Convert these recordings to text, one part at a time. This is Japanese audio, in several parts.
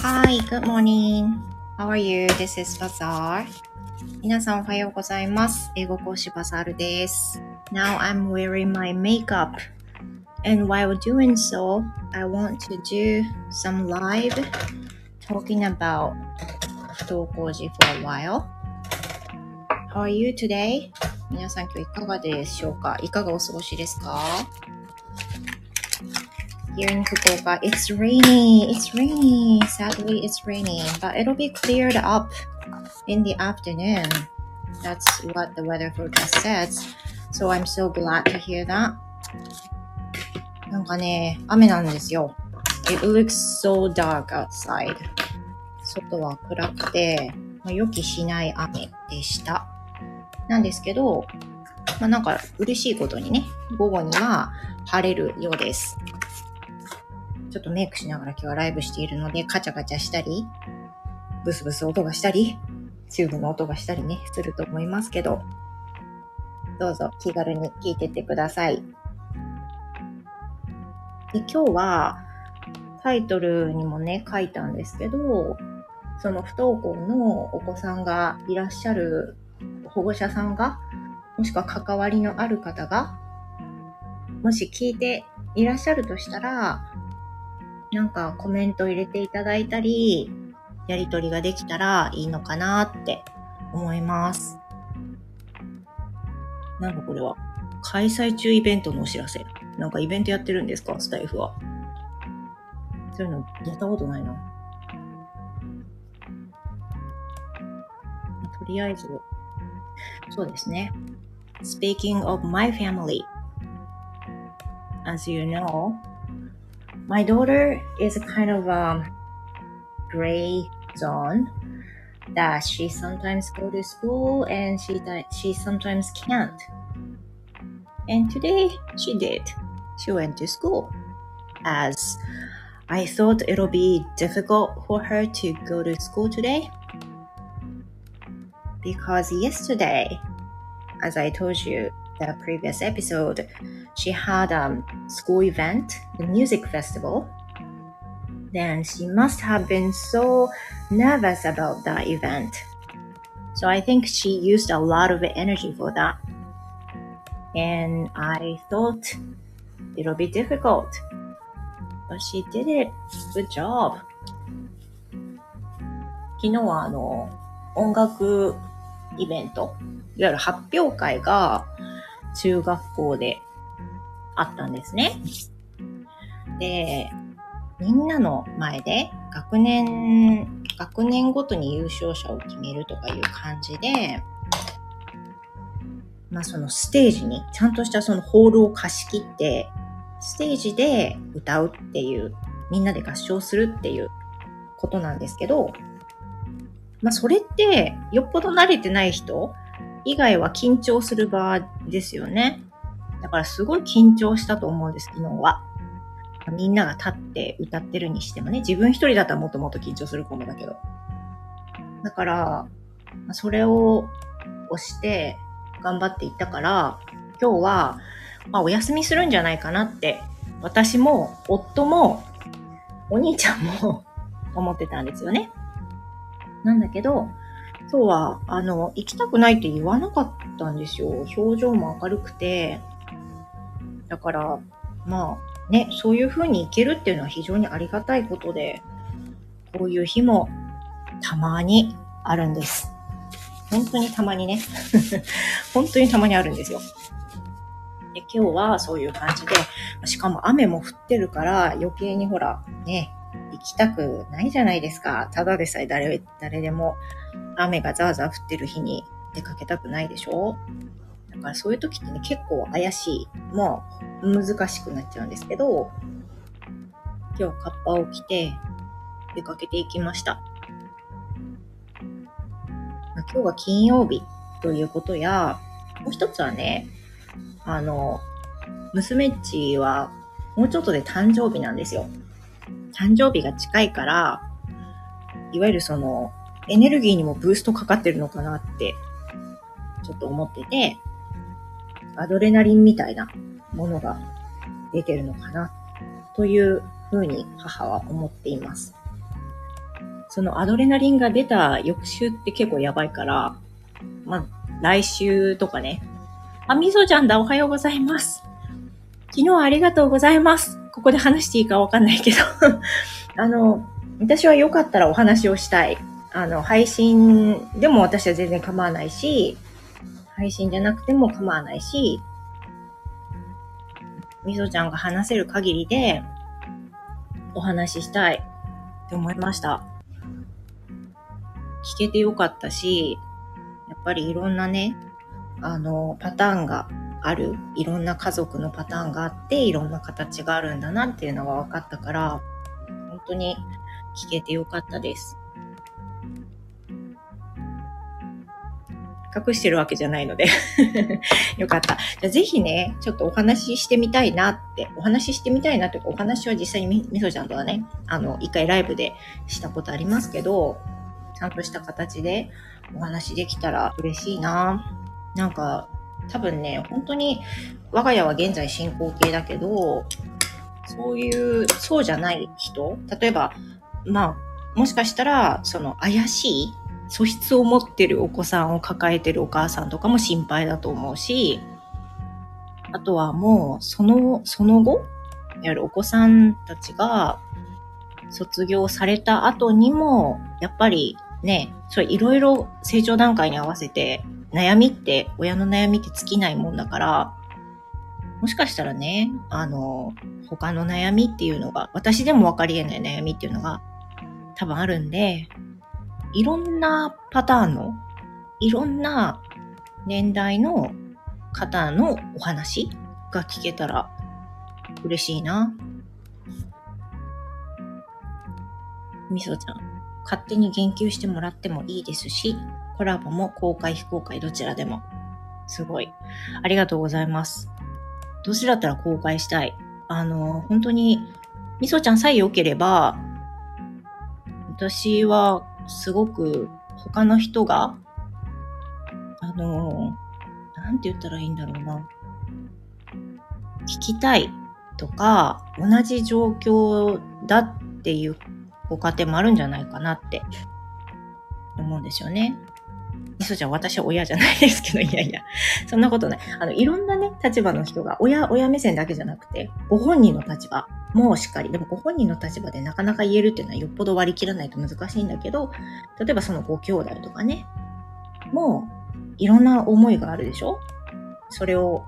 Hi, good morning. How are you? This is Bazaar. 皆さんおはようございます。英語講師バザールです。Now I'm wearing my makeup. And while doing so, I want to do some live talking about 不登校児 for a while. How are you today? 皆さん今日いかがでしょうかいかがお過ごしですか Here in Fukuoka, it's rainy. It's rainy. Sadly, it's raining, but it'll be cleared up in the afternoon. That's what the weather forecast says. So I'm so glad to hear that. なんかね、雨なんですよ。It looks so dark outside. 外は暗くて、まあ、予期しない雨でした。なんですけど、まあ、なんか嬉しいことにね、午後には晴れるようです。ちょっとメイクしながら今日はライブしているので、カチャカチャしたり、ブスブス音がしたり、チューブの音がしたりね、すると思いますけど、どうぞ気軽に聞いてってください。で今日はタイトルにもね、書いたんですけど、その不登校のお子さんがいらっしゃる保護者さんが、もしくは関わりのある方が、もし聞いていらっしゃるとしたら、なんかコメント入れていただいたり、やりとりができたらいいのかなって思います。なんかこれは、開催中イベントのお知らせ。なんかイベントやってるんですか？スタイフは。そういうのやったことないな。とりあえず、そうですね。Speaking of my family, as you know, my daughter is a kind of a gray zone that she sometimes go to school and she she sometimes can't. And today she did. She went to school. As I thought it'll be difficult for her to go to school today. Because yesterday, as I told you the previous episode, she had a school event, the music festival. Then she must have been so nervous about that event. So I think she used a lot of energy for that. And I thought it'll be difficult. But she did it. Good job. 昨日はあの、音楽イベント、いわゆる発表会が 中学校であったんですね。で、みんなの前で学年、学年ごとに優勝者を決めるとかいう感じで、まあそのステージに、ちゃんとしたそのホールを貸し切って、ステージで歌うっていう、みんなで合唱するっていうことなんですけど、まあそれってよっぽど慣れてない人以外は緊張する場ですよね。だからすごい緊張したと思うんです、昨日は。みんなが立って歌ってるにしてもね、自分一人だったらもっともっと緊張するかもだけど。だから、それを押して頑張っていったから、今日は、まあ、お休みするんじゃないかなって、私も夫もお兄ちゃんも 思ってたんですよね。なんだけど、今日は、あの、行きたくないって言わなかったんですよ。表情も明るくて。だから、まあ、ね、そういう風に行けるっていうのは非常にありがたいことで、こういう日もたまにあるんです。本当にたまにね。本当にたまにあるんですよ。で今日はそういう感じで、しかも雨も降ってるから余計にほら、ね、行きたくないじゃないですか。ただでさえ誰、誰でも雨がザーザー降ってる日に出かけたくないでしょ？だからそういう時ってね、結構怪しい。もう難しくなっちゃうんですけど、今日カッパを着て出かけていきました。まあ今日は金曜日ということや、もう一つはね、あの、娘っちはもうちょっとで誕生日なんですよ。誕生日が近いから、いわゆるその、エネルギーにもブーストかかってるのかなって、ちょっと思ってて、アドレナリンみたいなものが出てるのかな、というふうに母は思っています。そのアドレナリンが出た翌週って結構やばいから、まあ、来週とかね。あ、みそちゃんだ、おはようございます。昨日はありがとうございます。ここで話していいかわかんないけど あの、私はよかったらお話をしたい。あの、配信でも私は全然構わないし、配信じゃなくても構わないし、みそちゃんが話せる限りでお話ししたいって思いました。聞けてよかったし、やっぱりいろんなね、あの、パターンがある。いろんな家族のパターンがあって、いろんな形があるんだなっていうのが分かったから、本当に聞けてよかったです。隠してるわけじゃないので よかった。じゃあぜひね、ちょっとお話ししてみたいなって、お話ししてみたいなというか、お話は実際にみそちゃんとはね、あの、一回ライブでしたことありますけど、ちゃんとした形でお話できたら嬉しいななんか、多分ね、本当に、我が家は現在進行形だけど、そういう、そうじゃない人例えば、まあ、もしかしたら、その怪しい素質を持ってるお子さんを抱えてるお母さんとかも心配だと思うし、あとはもう、その、その後、やるお子さんたちが卒業された後にも、やっぱりね、それいろいろ成長段階に合わせて、悩みって、親の悩みって尽きないもんだから、もしかしたらね、あの、他の悩みっていうのが、私でも分かり得ない悩みっていうのが多分あるんで、いろんなパターンの、いろんな年代の方のお話が聞けたら嬉しいな。みそちゃん、勝手に言及してもらってもいいですし、コラボも公開非公開どちらでも。すごい。ありがとうございます。どちらだったら公開したい。あの、本当に、みそちゃんさえ良ければ、私はすごく他の人が、あの、なんて言ったらいいんだろうな。聞きたいとか、同じ状況だっていうご家庭もあるんじゃないかなって思うんですよね。そうじゃん、私は親じゃないですけど、いやいや、そんなことない。あの、いろんなね、立場の人が、親、親目線だけじゃなくて、ご本人の立場もうしっかり。でも、ご本人の立場でなかなか言えるっていうのはよっぽど割り切らないと難しいんだけど、例えばそのご兄弟とかね、もう、いろんな思いがあるでしょ？それを、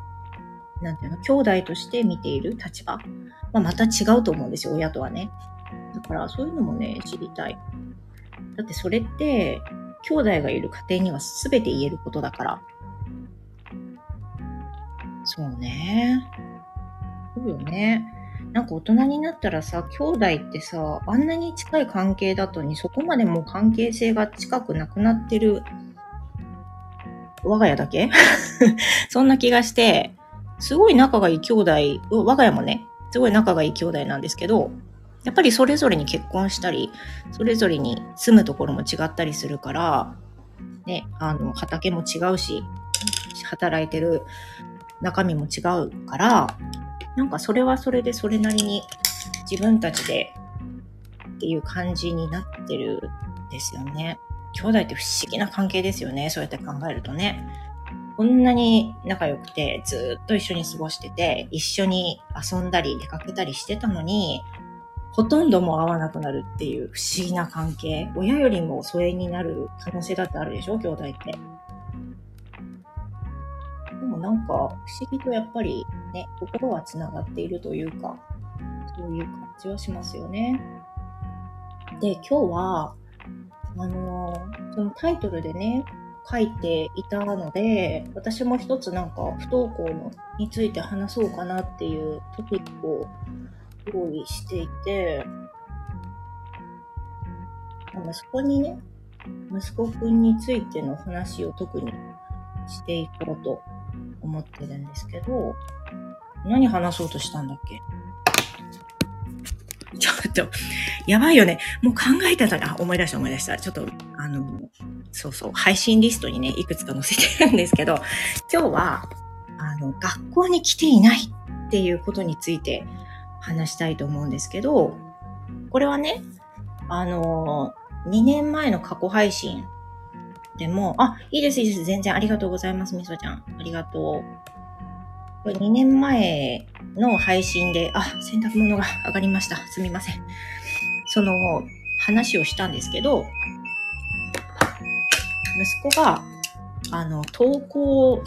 なんていうの、兄弟として見ている立場？まあ、また違うと思うんですよ、親とはね。だから、そういうのもね、知りたい。だってそれって、兄弟がいる家庭には全て言えることだから。そうね。そうよね。なんか大人になったらさ、兄弟ってさ、あんなに近い関係だとにそこまでもう関係性が近くなくなってる我が家だけ？そんな気がして、すごい仲がいい兄弟、我が家もね、すごい仲がいい兄弟なんですけど、やっぱりそれぞれに結婚したり、それぞれに住むところも違ったりするから、ね、あの、畑も違うし、働いてる中身も違うから、なんかそれはそれでそれなりに自分たちでっていう感じになってるんですよね。兄弟って不思議な関係ですよね。そうやって考えるとね。こんなに仲良くて、ずっと一緒に過ごしてて、一緒に遊んだり出かけたりしてたのに、ほとんどもう会わなくなるっていう不思議な関係。親よりも疎遠になる可能性だってあるでしょ兄弟って。でもなんか不思議とやっぱりね、心は繋がっているというか、そういう感じはしますよね。で、今日は、あのー、そのタイトルでね、書いていたので、私も一つなんか不登校のについて話そうかなっていうトピックを用意していて、息子にね、息子くんについての話を特にしていこうと思ってるんですけど、何話そうとしたんだっけ？ちょっと、やばいよね。もう考えたら、あ、思い出した思い出した。ちょっと、あの、そうそう、配信リストにね、いくつか載せてるんですけど、今日は、あの、学校に来ていないっていうことについて話したいと思うんですけど、これはね、あの、2年前の過去配信でも、あ、いいです、いいです。全然ありがとうございます、みそちゃん。ありがとう。これ2年前の配信で、あ、洗濯物が上がりました。すみません。その話をしたんですけど、息子が、あの、投稿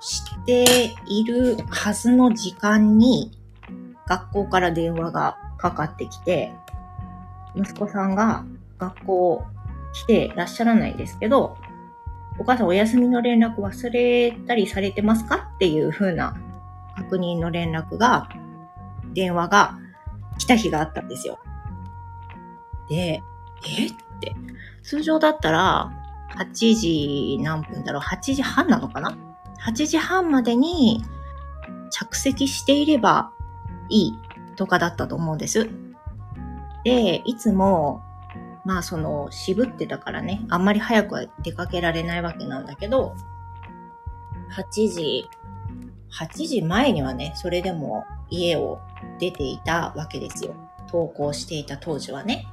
しているはずの時間に、学校から電話がかかってきて、息子さんが学校来てらっしゃらないですけど、お母さんお休みの連絡忘れたりされてますか？っていう風な確認の連絡が、電話が来た日があったんですよ。で、え？って、通常だったら、8時何分だろう ?8 時半なのかな ?8 時半までに着席していればいいとかだったと思うんです。で、いつもまあその渋ってたからね、あんまり早くは出かけられないわけなんだけど、8時、8時前にはね、それでも家を出ていたわけですよ。登校していた当時はね。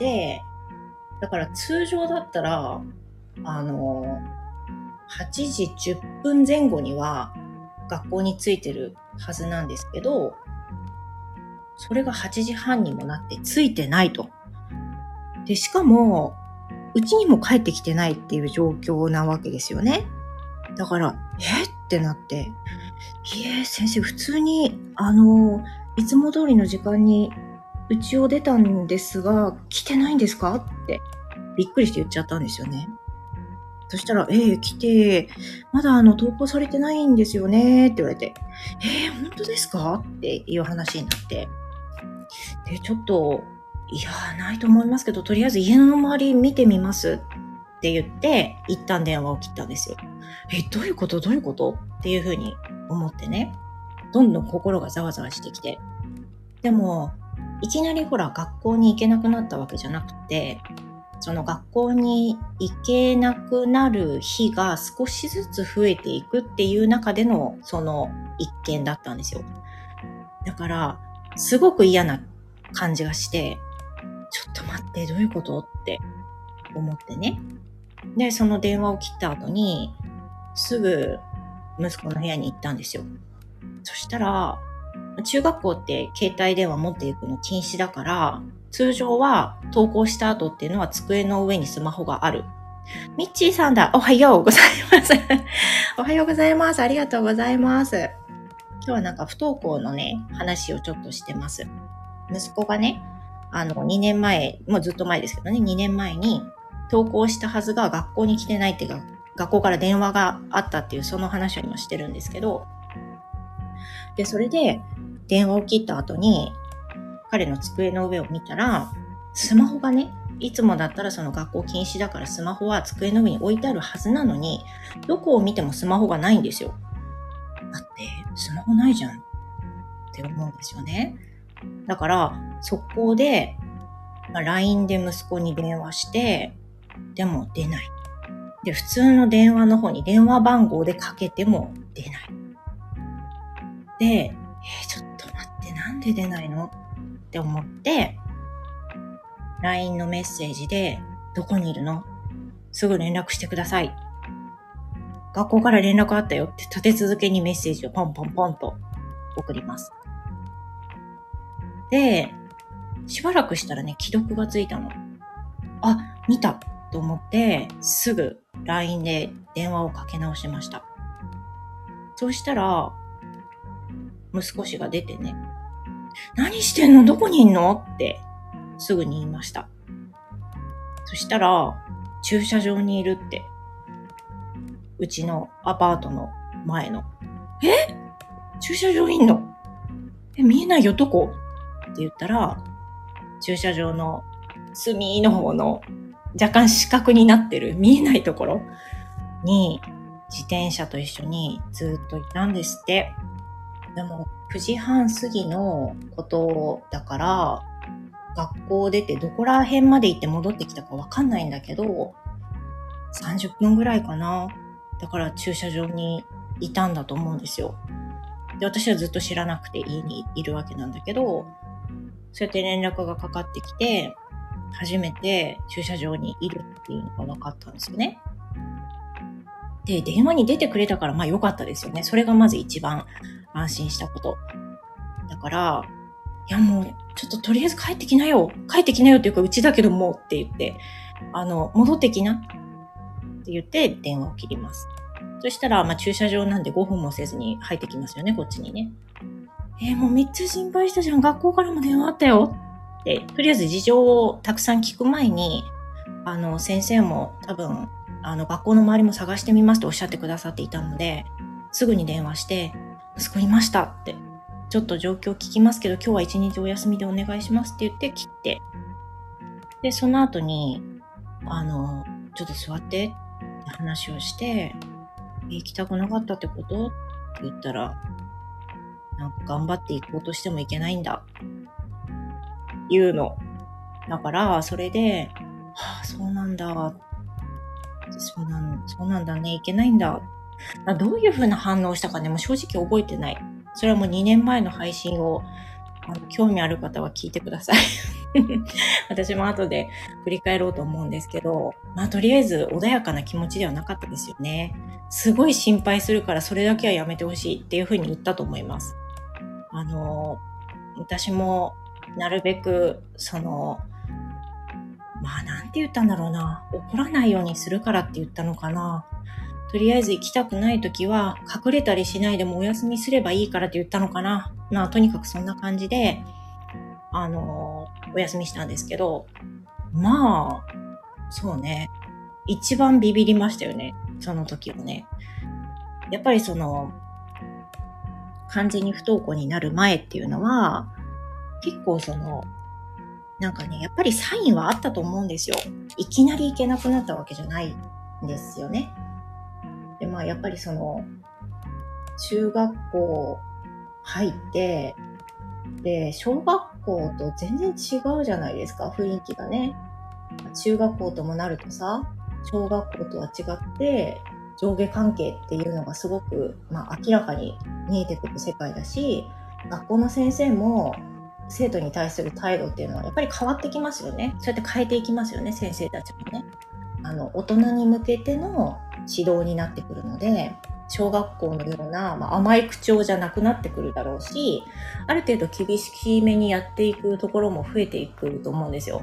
で、だから通常だったら、あの、8時10分前後には学校に着いてるはずなんですけど、それが8時半にもなって着いてないと。で、しかも、うちにも帰ってきてないっていう状況なわけですよね。だから、え？ってなって、いえ、先生、普通に、あの、いつも通りの時間にうちを出たんですが、来てないんですか？って、びっくりして言っちゃったんですよね。そしたら、ええー、来て、まだあの、投稿されてないんですよね？って言われて、ええー、本当ですか？っていう話になって。で、ちょっと、いや、ないと思いますけど、とりあえず家の周り見てみますって言って、一旦電話を切ったんですよ。え、どういうこと？どういうこと？っていうふうに思ってね、どんどん心がざわざわしてきて。でも、いきなりほら、学校に行けなくなったわけじゃなくて、その学校に行けなくなる日が少しずつ増えていくっていう中でのその一件だったんですよ。だから、すごく嫌な感じがして、ちょっと待って、どういうことって思ってね。で、その電話を切った後に、すぐ息子の部屋に行ったんですよ。そしたら、中学校って携帯電話持っていくの禁止だから、通常は登校した後っていうのは机の上にスマホがある。ミッチーさんだ。おはようございます。おはようございます。ありがとうございます。今日はなんか不登校のね、話をちょっとしてます。息子がね、あの、2年前、もうずっと前ですけどね、2年前に登校したはずが学校に来てないっていうか、学校から電話があったっていうその話を今してるんですけど、で、それで電話を切った後に、彼の机の上を見たら、スマホがね、いつもだったらその学校禁止だからスマホは机の上に置いてあるはずなのに、どこを見てもスマホがないんですよ。だって、スマホないじゃんって思うんですよね。だから、速攻で、まあ、LINE で息子に電話して、でも出ない。で、普通の電話の方に電話番号でかけても出ない。で、えー、ちょっと待って、なんで出ないの？って思って、LINE のメッセージで、どこにいるの？すぐ連絡してください。学校から連絡あったよって立て続けにメッセージをポンポンポンと送ります。で、しばらくしたらね、既読がついたの。あ、見たと思って、すぐ LINE で電話をかけ直しました。そうしたら、息子氏が出てね、何してんの？どこにいんの？ってすぐに言いました。そしたら、駐車場にいるって。うちのアパートの前の。え？駐車場いんの？え、見えないよ、どこ？って言ったら、駐車場の隅の方の若干死角になってる見えないところに自転車と一緒にずっといたんですって。でも9時半過ぎのことだから、学校出てどこら辺まで行って戻ってきたかわかんないんだけど、30分ぐらいかな。だから駐車場にいたんだと思うんですよ。で、私はずっと知らなくて家にいるわけなんだけど、そうやって連絡がかかってきて、初めて駐車場にいるっていうのが分かったんですよね。で、電話に出てくれたからまあ良かったですよね。それがまず一番安心したこと。だから、いやもう、ちょっととりあえず帰ってきなよ。帰ってきなよっていうか、うちだけどもうって言って、あの、戻ってきなって言って電話を切ります。そしたら、まあ駐車場なんで5分もせずに入ってきますよね、こっちにね。えー、もうめっちゃ心配したじゃん。学校からも電話あったよ。で、とりあえず事情をたくさん聞く前に、あの、先生も多分、あの、学校の周りも探してみますとおっしゃってくださっていたので、すぐに電話して、息子いましたって、ちょっと状況聞きますけど、今日は一日お休みでお願いしますって言って切って、で、その後に、あの、ちょっと座ってって話をして、行きたくなかったってこと？って言ったら、なんか頑張っていこうとしてもいけないんだ。言うの。だから、それで、はあ、そうなんだ。そうなん、そうなんだね。いけないんだ。どういう風な反応したかね、もう正直覚えてない。それはもう2年前の配信を、あの興味ある方は聞いてください。私も後で振り返ろうと思うんですけど、まあとりあえず穏やかな気持ちではなかったですよね。すごい心配するからそれだけはやめてほしいっていう風に言ったと思います。あの、私もなるべく、その、まあなんて言ったんだろうな。怒らないようにするからって言ったのかな。とりあえず行きたくない時は隠れたりしないでもお休みすればいいからって言ったのかな。まあとにかくそんな感じで、あの、お休みしたんですけど、まあ、そうね。一番ビビりましたよね。その時はね。やっぱりその、完全に不登校になる前っていうのは、結構その、なんかね、やっぱりサインはあったと思うんですよ。いきなり行けなくなったわけじゃないんですよね。で、まあやっぱりその、中学校入って、で、小学校と全然違うじゃないですか、雰囲気がね。中学校ともなるとさ、小学校とは違って、上下関係っていうのがすごく、まあ、明らかに見えてくる世界だし、学校の先生も生徒に対する態度っていうのはやっぱり変わってきますよね。そうやって変えていきますよね、先生たちもね。あの、大人に向けての指導になってくるので、小学校のような、まあ、甘い口調じゃなくなってくるだろうし、ある程度厳しめにやっていくところも増えていくと思うんですよ。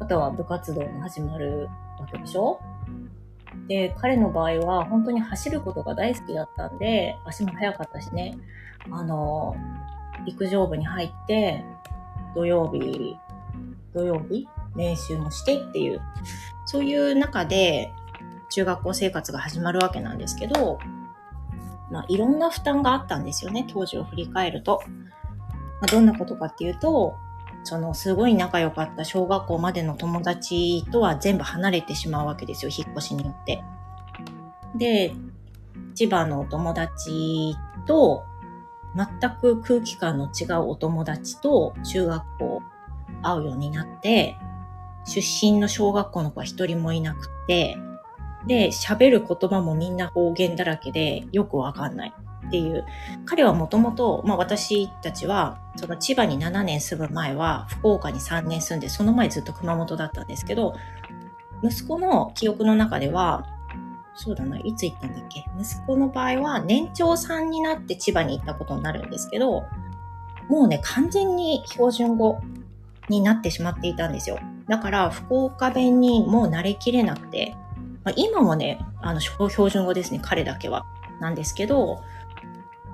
あとは部活動も始まるわけでしょで、彼の場合は本当に走ることが大好きだったんで、足も速かったしね、あの、陸上部に入って、土曜日、土曜日練習もしてっていう、そういう中で中学校生活が始まるわけなんですけど、まあ、いろんな負担があったんですよね、当時を振り返ると。まあ、どんなことかっていうと、そのすごい仲良かった小学校までの友達とは全部離れてしまうわけですよ、引っ越しによって。で、千葉のお友達と全く空気感の違うお友達と中学校会うようになって、出身の小学校の子は一人もいなくて、で、喋る言葉もみんな方言だらけでよくわかんないっていう。彼はもともと、まあ私たちは、その千葉に7年住む前は福岡に3年住んで、その前ずっと熊本だったんですけど、息子の記憶の中では、そうだな、いつ行ったんだっけ？息子の場合は年長さんになって千葉に行ったことになるんですけど、もうね、完全に標準語になってしまっていたんですよ。だから福岡弁にもう慣れきれなくて、まあ、今もね、あの、標準語ですね、彼だけは。なんですけど、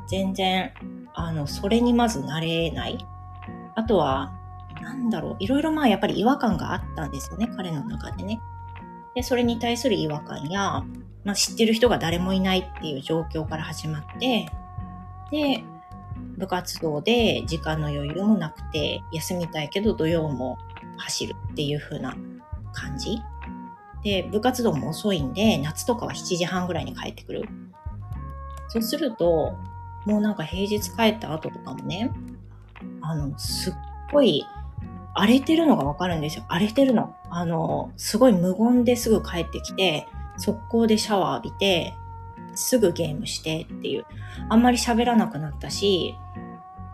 全然、あの、それにまず慣れない。あとは、なんだろう、いろいろまあやっぱり違和感があったんですよね、彼の中でね。で、それに対する違和感や、まあ、知ってる人が誰もいないっていう状況から始まって、で、部活動で時間の余裕もなくて、休みたいけど土曜も走るっていう風な感じ。で、部活動も遅いんで、夏とかは7時半ぐらいに帰ってくる。そうすると、もうなんか平日帰った後とかもね、あの、すっごい荒れてるのがわかるんですよ。荒れてるの。あの、すごい無言ですぐ帰ってきて、速攻でシャワー浴びて、すぐゲームしてっていう。あんまり喋らなくなったし、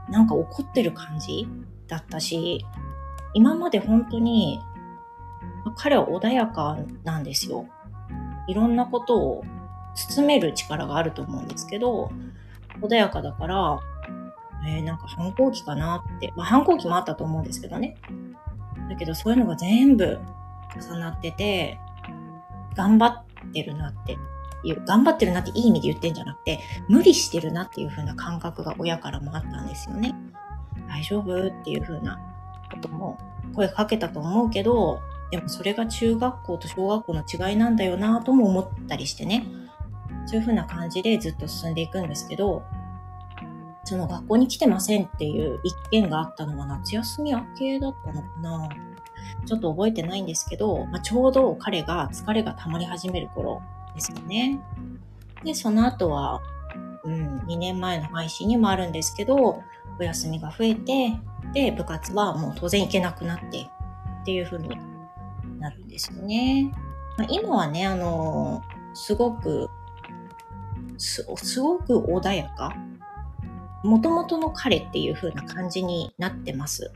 なんか怒ってる感じだったし、今まで本当に、彼は穏やかなんですよ。いろんなことを包める力があると思うんですけど、穏やかだから、えー、なんか反抗期かなって、まあ反抗期もあったと思うんですけどね。だけどそういうのが全部重なってて、頑張ってるなっていう、頑張ってるなっていい意味で言ってんじゃなくて、無理してるなっていう風な感覚が親からもあったんですよね。大丈夫っていう風なことも声かけたと思うけど、でもそれが中学校と小学校の違いなんだよなとも思ったりしてね。そういう風な感じでずっと進んでいくんですけど、その学校に来てませんっていう一件があったのは夏休み明けだったのかなちょっと覚えてないんですけど、まあ、ちょうど彼が疲れが溜まり始める頃ですよね。で、その後は、うん、2年前の配信にもあるんですけど、お休みが増えて、で、部活はもう当然行けなくなってっていう風になるんですよね。まあ、今はね、あのすごくす、ごく穏やか。もともとの彼っていう風な感じになってます。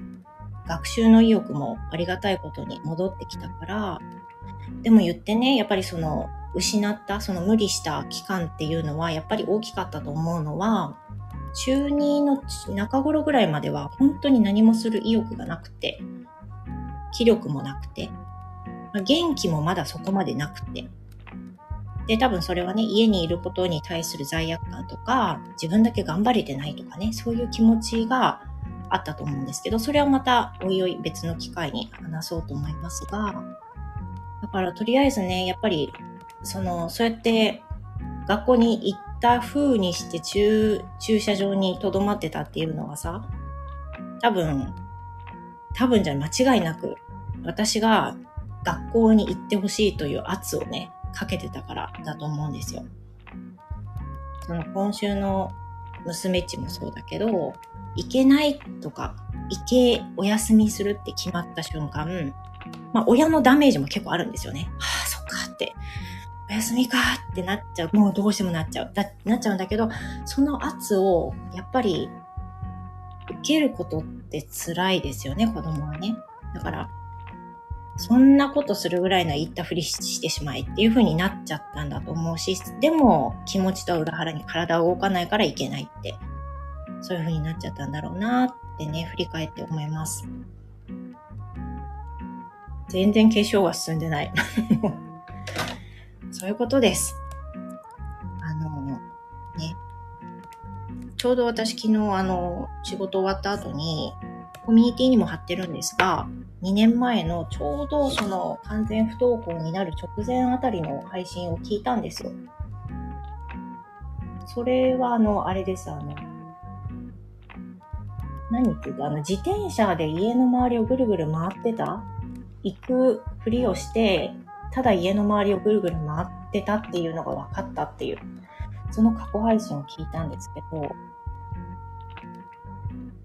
学習の意欲もありがたいことに戻ってきたから、でも言ってね、やっぱりその失ったその無理した期間っていうのはやっぱり大きかったと思うのは中2の中頃ぐらいまでは本当に何もする意欲がなくて気力もなくて元気もまだそこまでなくてで多分それはね家にいることに対する罪悪感とか自分だけ頑張れてないとかねそういう気持ちがあったと思うんですけどそれはまたおいおい別の機会に話そうと思いますがだからとりあえずねやっぱりその、そうやって学校に行った風にして駐駐車場に留まってたっていうのはさ、多分、多分じゃ間違いなく、私が学校に行ってほしいという圧をね、かけてたからだと思うんですよ。その今週の娘っちもそうだけど、行けないとか、行け、お休みするって決まった瞬間、まあ親のダメージも結構あるんですよね。はあ、そっかって。お休みかってなっちゃう。もうどうしてもなっちゃう。だなっちゃうんだけど、その圧を、やっぱり、受けることって辛いですよね、子供はね。だから、そんなことするぐらいの言ったふりしてしまいっていう風になっちゃったんだと思うし、でも気持ちと裏腹に体は動かないからいけないって、そういう風になっちゃったんだろうなってね、振り返って思います。全然化粧は進んでない。そういうことです。あの、ね。ちょうど私昨日あの、仕事終わった後に、コミュニティにも貼ってるんですが、2年前のちょうどその完全不登校になる直前あたりの配信を聞いたんですよ。それはあの、あれです、あの、何言って言うと、あの、自転車で家の周りをぐるぐる回ってた？行くふりをして、ただ家の周りをぐるぐる回ってたっていうのが分かったっていう、その過去配信を聞いたんですけど、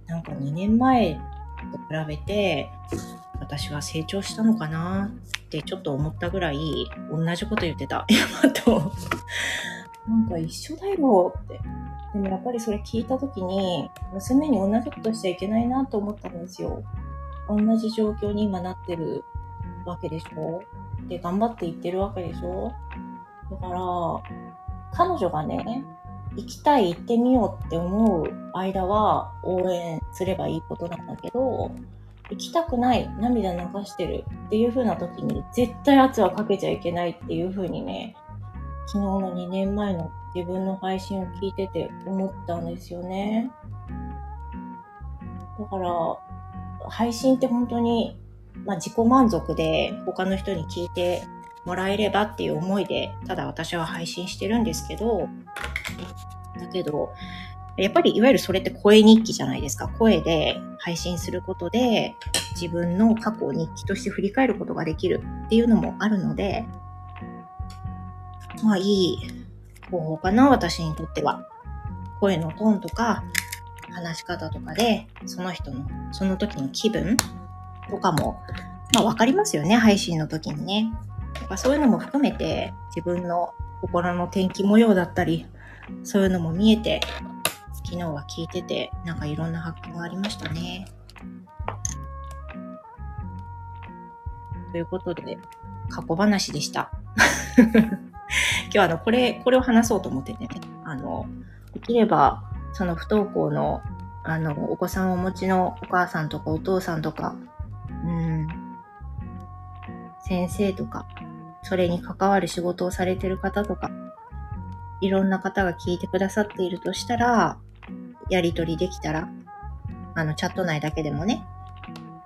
なんか2年前と比べて、私は成長したのかなってちょっと思ったぐらい、同じこと言ってた。山と、なんか一緒だよって。でもやっぱりそれ聞いた時に、娘に同じことしちゃいけないなと思ったんですよ。同じ状況に今なってるわけでしょで頑張って行ってるわけでしょだから、彼女がね、行きたい、行ってみようって思う間は応援すればいいことなんだけど、行きたくない、涙流してるっていう風な時に絶対圧はかけちゃいけないっていう風にね、昨日の2年前の自分の配信を聞いてて思ったんですよね。だから、配信って本当にまあ、自己満足で他の人に聞いてもらえればっていう思いで、ただ私は配信してるんですけど、だけど、やっぱりいわゆるそれって声日記じゃないですか。声で配信することで自分の過去を日記として振り返ることができるっていうのもあるので、まあいい方法かな、私にとっては。声のトーンとか話し方とかで、その人の、その時の気分とかも、まあわかりますよね、配信の時にね。とかそういうのも含めて自分の心の天気模様だったり、そういうのも見えて、昨日は聞いてて、なんかいろんな発見がありましたね。ということで、過去話でした。今日あの、これ、これを話そうと思っててね、あの、できれば、その不登校の、あの、お子さんをお持ちのお母さんとかお父さんとか、うん、先生とか、それに関わる仕事をされてる方とか、いろんな方が聞いてくださっているとしたら、やりとりできたら、あの、チャット内だけでもね、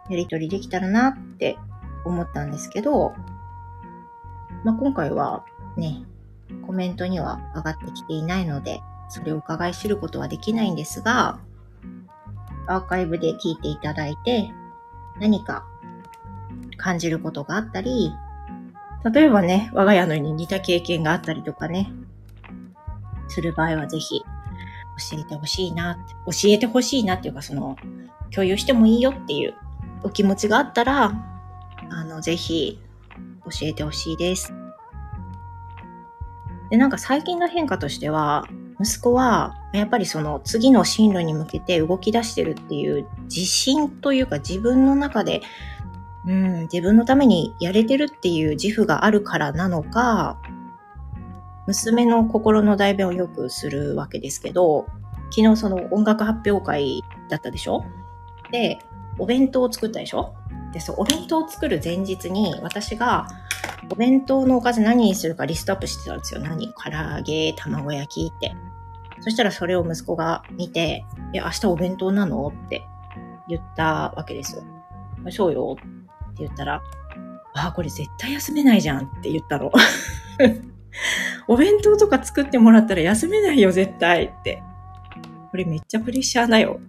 やりとりできたらなって思ったんですけど、まあ、今回はね、コメントには上がってきていないので、それを伺い知ることはできないんですが、アーカイブで聞いていただいて、何か感じることがあったり、例えばね、我が家のに似た経験があったりとかね、する場合はぜひ教えてほしいな、教えてほしいなっていうかその、共有してもいいよっていうお気持ちがあったら、あの、ぜひ教えてほしいです。で、なんか最近の変化としては、息子は、やっぱりその次の進路に向けて動き出してるっていう自信というか自分の中で、うん、自分のためにやれてるっていう自負があるからなのか、娘の心の代弁をよくするわけですけど、昨日その音楽発表会だったでしょ？で、お弁当を作ったでしょ？で、そう、お弁当を作る前日に私がお弁当のおかず何にするかリストアップしてたんですよ。何？唐揚げ、卵焼きって。そしたらそれを息子が見て、え、明日お弁当なの？って言ったわけですよ。そうよって言ったら、あ、これ絶対休めないじゃんって言ったの。お弁当とか作ってもらったら休めないよ、絶対って。これめっちゃプレッシャーだよ。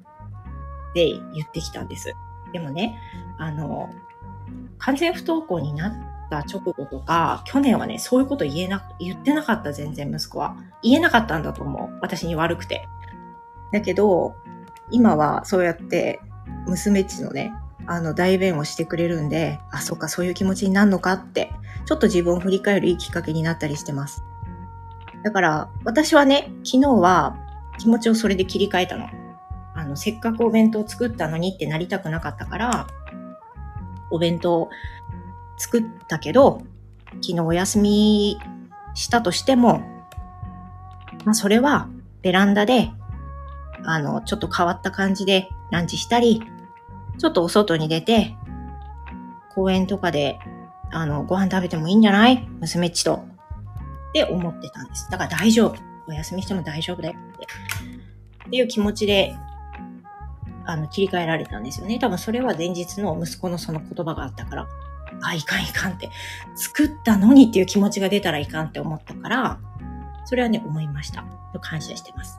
って言ってきたんです。でもね、あの、完全不登校になった直後とか、去年はね、そういうこと言えな、言ってなかった、全然息子は。言えなかったんだと思う。私に悪くて。だけど、今はそうやって娘っちのね、あの、代弁をしてくれるんで、あ、そっか、そういう気持ちになるのかって、ちょっと自分を振り返るいいきっかけになったりしてます。だから、私はね、昨日は気持ちをそれで切り替えたの。あの、せっかくお弁当作ったのにってなりたくなかったから、お弁当作ったけど、昨日お休みしたとしても、まあそれはベランダで、あの、ちょっと変わった感じでランチしたり、ちょっとお外に出て、公園とかで、あの、ご飯食べてもいいんじゃない？娘っちと。って思ってたんです。だから大丈夫。お休みしても大丈夫だよって。っていう気持ちで、あの、切り替えられたんですよね。多分それは前日の息子のその言葉があったから。あ、いかんいかんって、作ったのにっていう気持ちが出たらいかんって思ったから、それはね、思いました。感謝してます。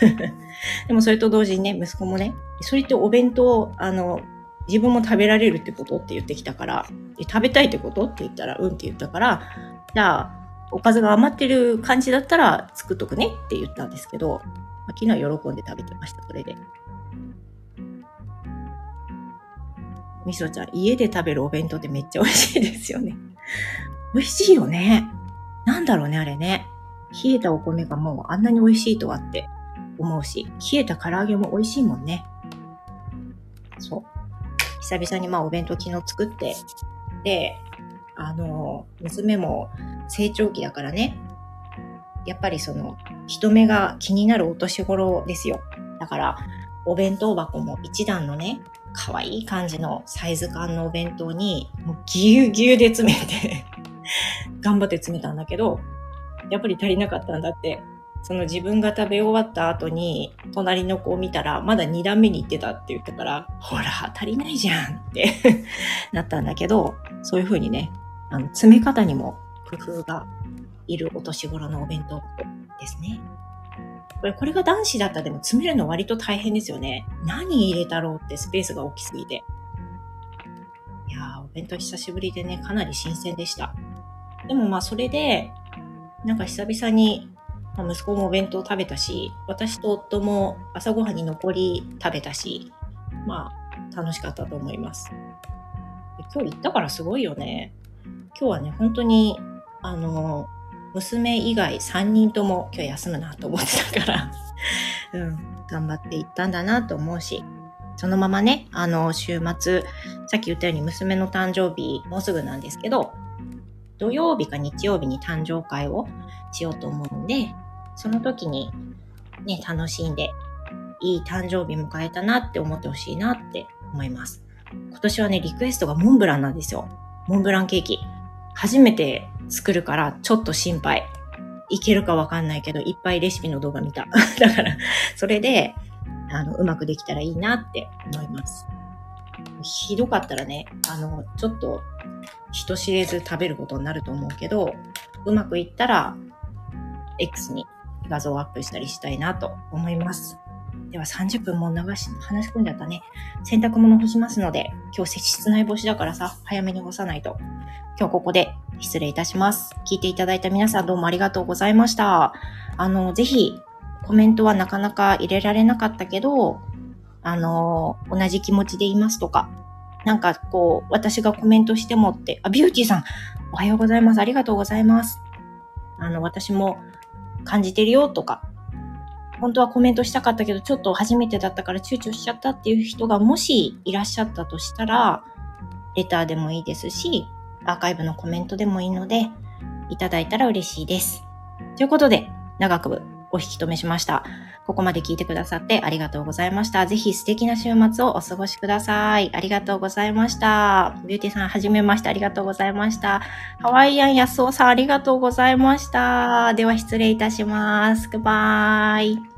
でもそれと同時にね、息子もね、それってお弁当、あの、自分も食べられるってことって言ってきたから、食べたいってことって言ったら、うんって言ったから、じゃあ、おかずが余ってる感じだったら作っとくねって言ったんですけど、まあ、昨日喜んで食べてました、それで。みそちゃん、家で食べるお弁当ってめっちゃ美味しいですよね。美味しいよね。なんだろうね、あれね。冷えたお米がもうあんなに美味しいとはって思うし、冷えた唐揚げも美味しいもんね。そう。久々にまあお弁当昨日作って、で、あの、娘も成長期だからね、やっぱりその、人目が気になるお年頃ですよ。だから、お弁当箱も一段のね、可愛い感じのサイズ感のお弁当に、もうぎゅうぎゅうで詰めて 頑張って詰めたんだけど、やっぱり足りなかったんだって。その自分が食べ終わった後に、隣の子を見たら、まだ2段目に行ってたって言ったから、ほら、足りないじゃんって なったんだけど、そういう風にね、あの、詰め方にも工夫がいるお年頃のお弁当箱ですね。これ、これが男子だったらでも詰めるの割と大変ですよね。何入れたろうってスペースが大きすぎて。いやー、お弁当久しぶりでね、かなり新鮮でした。でもまあそれで、なんか久々に、まあ、息子もお弁当食べたし、私と夫も朝ごはんに残り食べたし、まあ楽しかったと思います。今日行ったからすごいよね。今日はね、本当に、あの、娘以外3人とも今日休むなと思ってたから うん、頑張っていったんだなと思うし、そのままね、あの、週末、さっき言ったように娘の誕生日もうすぐなんですけど、土曜日か日曜日に誕生会をしようと思うんで、その時にね、楽しんで、いい誕生日迎えたなって思ってほしいなって思います。今年はね、リクエストがモンブランなんですよ。モンブランケーキ。初めて作るからちょっと心配。いけるかわかんないけど、いっぱいレシピの動画見た。だから、それで、あの、うまくできたらいいなって思います。ひどかったらね、あの、ちょっと人知れず食べることになると思うけど、うまくいったら、X に画像をアップしたりしたいなと思います。では30分も流し、話し込んじゃったね。洗濯物干しますので、今日室内干しだからさ、早めに干さないと。今日ここで失礼いたします。聞いていただいた皆さんどうもありがとうございました。あの、ぜひ、コメントはなかなか入れられなかったけど、あの、同じ気持ちでいますとか、なんかこう、私がコメントしてもって、あ、ビューティーさん、おはようございます。ありがとうございます。あの、私も感じてるよとか、本当はコメントしたかったけど、ちょっと初めてだったから躊躇しちゃったっていう人がもしいらっしゃったとしたら、レターでもいいですし、アーカイブのコメントでもいいので、いただいたら嬉しいです。ということで、長くお引き止めしました。ここまで聞いてくださってありがとうございました。ぜひ素敵な週末をお過ごしください。ありがとうございました。ビューティーさん、はじめまして。ありがとうございました。ハワイアン安尾さん、ありがとうございました。では失礼いたします。グバイ。